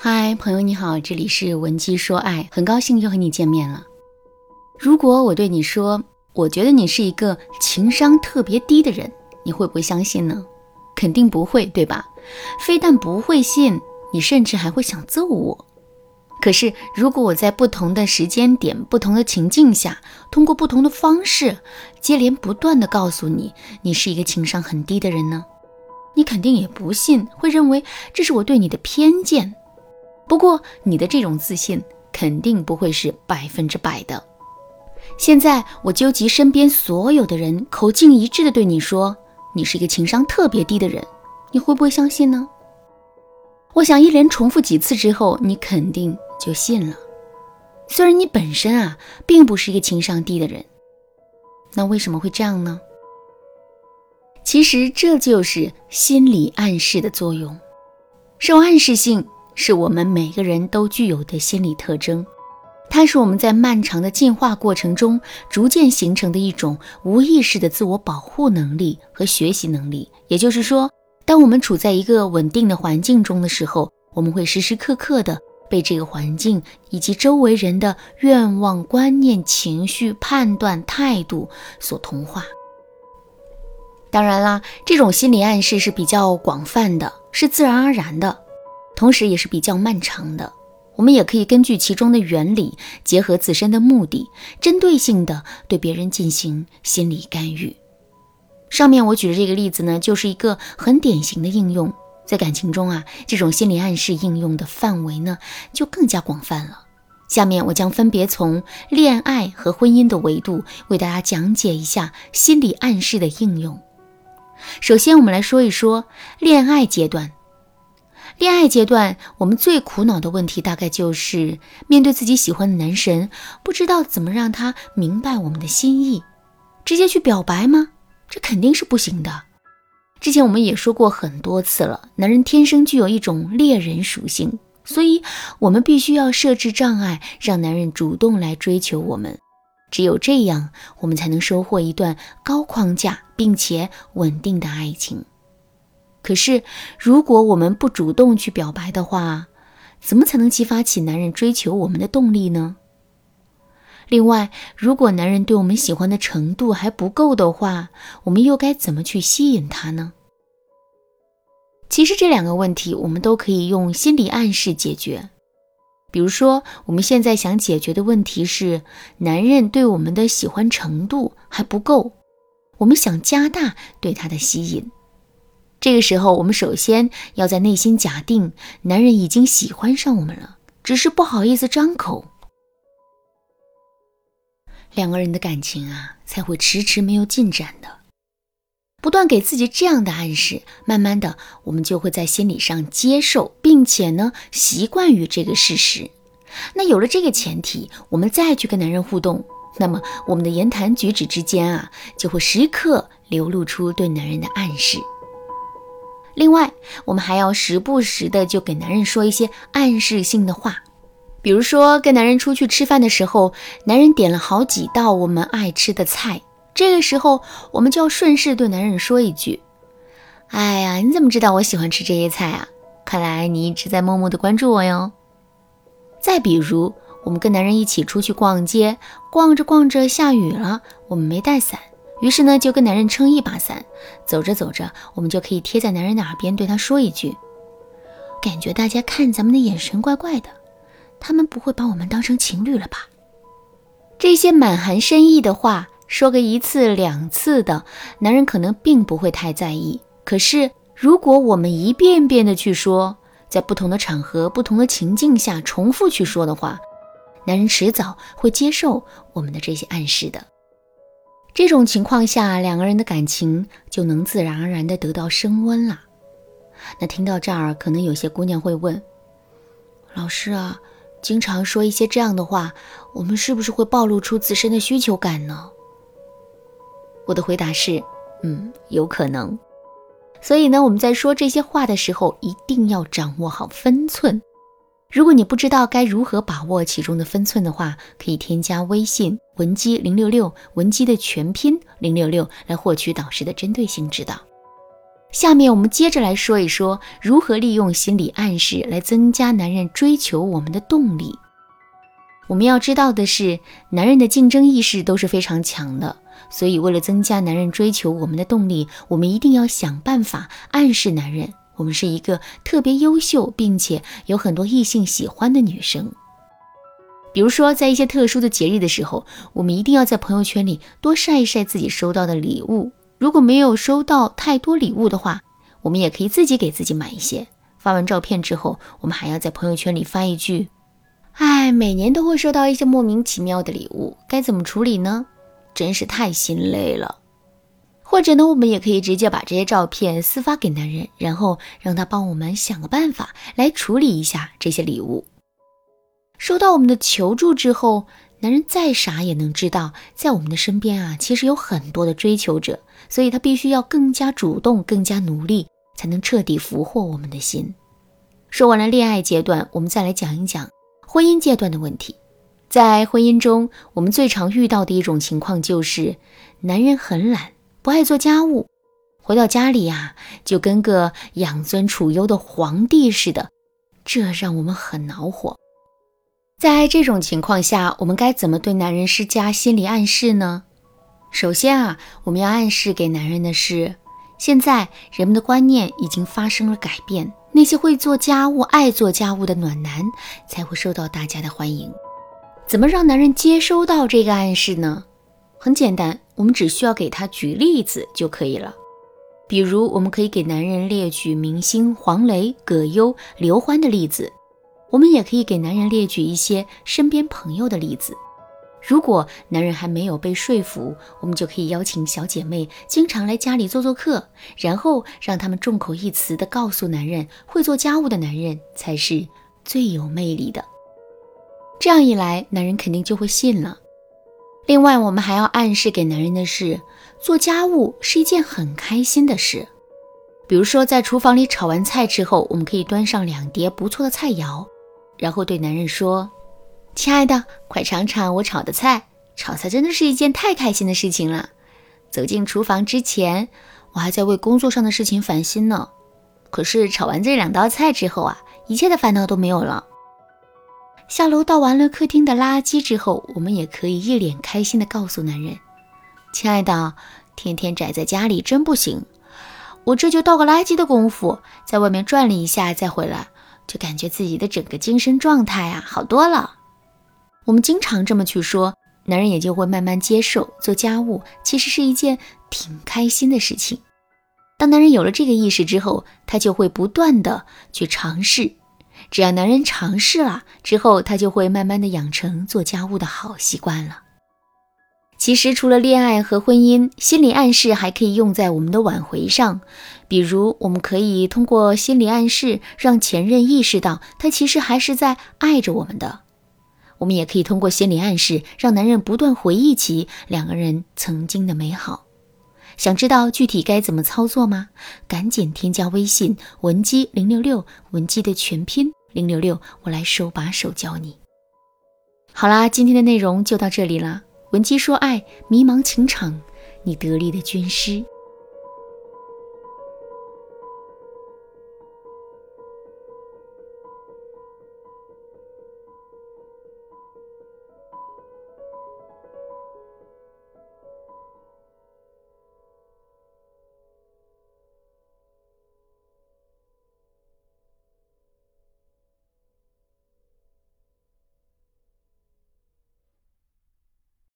嗨，朋友你好，这里是文姬说爱，很高兴又和你见面了。如果我对你说，我觉得你是一个情商特别低的人，你会不会相信呢？肯定不会，对吧？非但不会信，你甚至还会想揍我。可是，如果我在不同的时间点、不同的情境下，通过不同的方式，接连不断的告诉你，你是一个情商很低的人呢？你肯定也不信，会认为这是我对你的偏见。不过，你的这种自信肯定不会是百分之百的。现在，我纠集身边所有的人，口径一致的对你说，你是一个情商特别低的人，你会不会相信呢？我想一连重复几次之后，你肯定就信了。虽然你本身啊，并不是一个情商低的人，那为什么会这样呢？其实这就是心理暗示的作用，受暗示性。是我们每个人都具有的心理特征，它是我们在漫长的进化过程中逐渐形成的一种无意识的自我保护能力和学习能力。也就是说，当我们处在一个稳定的环境中的时候，我们会时时刻刻的被这个环境以及周围人的愿望、观念、情绪、判断、态度所同化。当然啦，这种心理暗示是比较广泛的，是自然而然的。同时也是比较漫长的，我们也可以根据其中的原理，结合自身的目的，针对性的对别人进行心理干预。上面我举的这个例子呢，就是一个很典型的应用。在感情中啊，这种心理暗示应用的范围呢，就更加广泛了。下面我将分别从恋爱和婚姻的维度为大家讲解一下心理暗示的应用。首先，我们来说一说恋爱阶段。恋爱阶段，我们最苦恼的问题大概就是面对自己喜欢的男神，不知道怎么让他明白我们的心意。直接去表白吗？这肯定是不行的。之前我们也说过很多次了，男人天生具有一种猎人属性，所以我们必须要设置障碍，让男人主动来追求我们。只有这样，我们才能收获一段高框架并且稳定的爱情。可是，如果我们不主动去表白的话，怎么才能激发起男人追求我们的动力呢？另外，如果男人对我们喜欢的程度还不够的话，我们又该怎么去吸引他呢？其实这两个问题，我们都可以用心理暗示解决。比如说，我们现在想解决的问题是，男人对我们的喜欢程度还不够，我们想加大对他的吸引。这个时候，我们首先要在内心假定男人已经喜欢上我们了，只是不好意思张口。两个人的感情啊，才会迟迟没有进展的。不断给自己这样的暗示，慢慢的，我们就会在心理上接受，并且呢，习惯于这个事实。那有了这个前提，我们再去跟男人互动，那么我们的言谈举止之间啊，就会时刻流露出对男人的暗示。另外，我们还要时不时的就给男人说一些暗示性的话，比如说跟男人出去吃饭的时候，男人点了好几道我们爱吃的菜，这个时候我们就要顺势对男人说一句：“哎呀，你怎么知道我喜欢吃这些菜啊？看来你一直在默默的关注我哟。”再比如，我们跟男人一起出去逛街，逛着逛着下雨了，我们没带伞。于是呢，就跟男人撑一把伞，走着走着，我们就可以贴在男人的耳边对他说一句：“感觉大家看咱们的眼神怪怪的，他们不会把我们当成情侣了吧？”这些满含深意的话，说个一次两次的，男人可能并不会太在意。可是，如果我们一遍遍的去说，在不同的场合、不同的情境下重复去说的话，男人迟早会接受我们的这些暗示的。这种情况下，两个人的感情就能自然而然的得到升温了。那听到这儿，可能有些姑娘会问：“老师啊，经常说一些这样的话，我们是不是会暴露出自身的需求感呢？”我的回答是：嗯，有可能。所以呢，我们在说这些话的时候，一定要掌握好分寸。如果你不知道该如何把握其中的分寸的话，可以添加微信文姬零六六，文姬的全拼零六六，来获取导师的针对性指导。下面我们接着来说一说如何利用心理暗示来增加男人追求我们的动力。我们要知道的是，男人的竞争意识都是非常强的，所以为了增加男人追求我们的动力，我们一定要想办法暗示男人，我们是一个特别优秀并且有很多异性喜欢的女生。比如说，在一些特殊的节日的时候，我们一定要在朋友圈里多晒一晒自己收到的礼物。如果没有收到太多礼物的话，我们也可以自己给自己买一些。发完照片之后，我们还要在朋友圈里发一句。哎，每年都会收到一些莫名其妙的礼物，该怎么处理呢？真是太心累了。或者呢，我们也可以直接把这些照片私发给男人，然后让他帮我们想个办法来处理一下这些礼物。收到我们的求助之后，男人再傻也能知道，在我们的身边啊，其实有很多的追求者，所以他必须要更加主动、更加努力，才能彻底俘获我们的心。说完了恋爱阶段，我们再来讲一讲。婚姻阶段的问题，在婚姻中，我们最常遇到的一种情况就是，男人很懒，不爱做家务，回到家里呀，就跟个养尊处优的皇帝似的，这让我们很恼火。在这种情况下，我们该怎么对男人施加心理暗示呢？首先啊，我们要暗示给男人的是，现在人们的观念已经发生了改变。那些会做家务、爱做家务的暖男才会受到大家的欢迎。怎么让男人接收到这个暗示呢？很简单，我们只需要给他举例子就可以了。比如，我们可以给男人列举明星黄磊、葛优、刘欢的例子；我们也可以给男人列举一些身边朋友的例子。如果男人还没有被说服，我们就可以邀请小姐妹经常来家里做做客，然后让他们众口一词地告诉男人，会做家务的男人才是最有魅力的。这样一来，男人肯定就会信了。另外，我们还要暗示给男人的是，做家务是一件很开心的事。比如说，在厨房里炒完菜之后，我们可以端上两碟不错的菜肴，然后对男人说。亲爱的，快尝尝我炒的菜。炒菜真的是一件太开心的事情了。走进厨房之前，我还在为工作上的事情烦心呢。可是炒完这两道菜之后啊，一切的烦恼都没有了。下楼倒完了客厅的垃圾之后，我们也可以一脸开心的告诉男人：“亲爱的，天天宅在家里真不行。我这就倒个垃圾的功夫，在外面转了一下再回来，就感觉自己的整个精神状态啊好多了。”我们经常这么去说，男人也就会慢慢接受做家务其实是一件挺开心的事情。当男人有了这个意识之后，他就会不断的去尝试。只要男人尝试了之后，他就会慢慢的养成做家务的好习惯了。其实除了恋爱和婚姻，心理暗示还可以用在我们的挽回上。比如，我们可以通过心理暗示让前任意识到他其实还是在爱着我们的。我们也可以通过心理暗示，让男人不断回忆起两个人曾经的美好。想知道具体该怎么操作吗？赶紧添加微信文姬零六六，文姬的全拼零六六，我来手把手教你。好啦，今天的内容就到这里啦。文姬说爱，迷茫情场，你得力的军师。